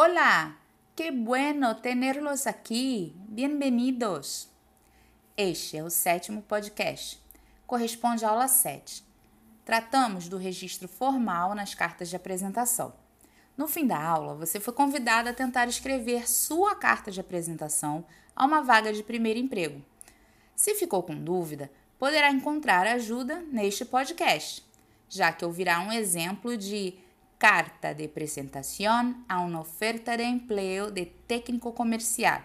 Hola, qué bueno tenerlos aqui. Bienvenidos. Este é o sétimo podcast. Corresponde à aula 7. Tratamos do registro formal nas cartas de apresentação. No fim da aula, você foi convidado a tentar escrever sua carta de apresentação a uma vaga de primeiro emprego. Se ficou com dúvida, poderá encontrar ajuda neste podcast, já que ouvirá um exemplo de carta de apresentação a uma oferta de emprego de técnico comercial,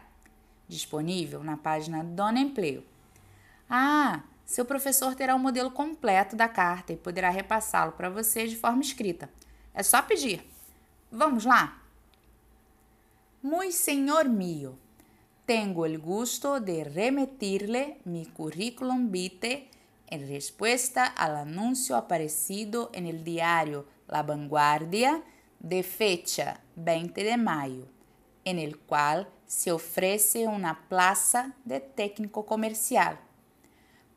disponível na página Dona Emprego. Ah, seu professor terá o um modelo completo da carta e poderá repassá-lo para você de forma escrita. É só pedir. Vamos lá? Muy senhor mío, tengo el gusto de remitirle mi currículum vitae en respuesta al anuncio aparecido en el diario La Vanguardia de fecha 20 de mayo, en el cual se ofrece una plaza de técnico comercial.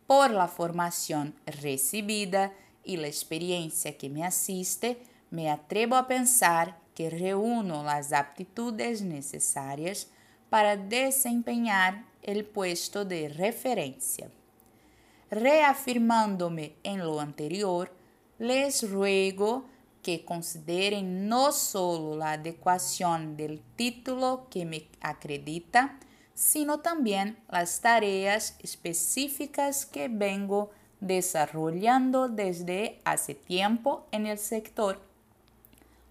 Por la formación recibida y la experiencia que me asiste, me atrevo a pensar que reúno las aptitudes necesarias para desempenhar el puesto de referencia. Reafirmándome en lo anterior, les ruego que consideren no solo la adecuación del título que me acredita, sino también las tareas específicas que vengo desarrollando desde hace tiempo en el sector,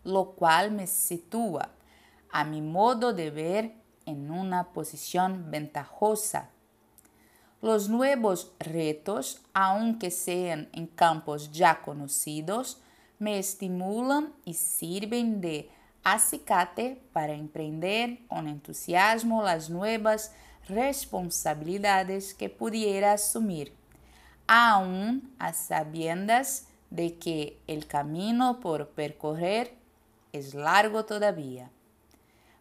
lo cual me sitúa, a mi modo de ver, en una posición ventajosa. Los nuevos retos, aunque sean en campos ya conocidos, me estimulan y sirven de acicate para emprender con entusiasmo las nuevas responsabilidades que pudiera asumir, aún a sabiendas de que el camino por percorrer es largo todavía.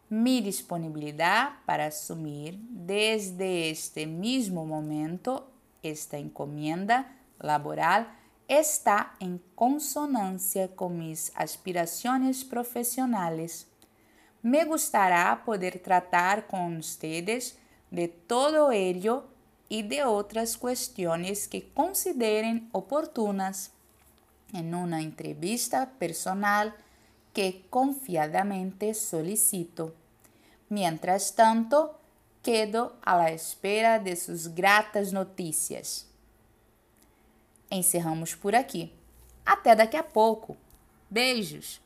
Mi disponibilidad para asumir desde este mismo momento esta encomienda laboral está en consonancia con mis aspiraciones profesionales. Me gustará poder tratar con ustedes de todo ello y de otras cuestiones que consideren oportunas en una entrevista personal que confiadamente solicito. Mientras tanto, quedo a la espera de sus gratas notícias. Encerramos por aqui. Até daqui a pouco. Beijos!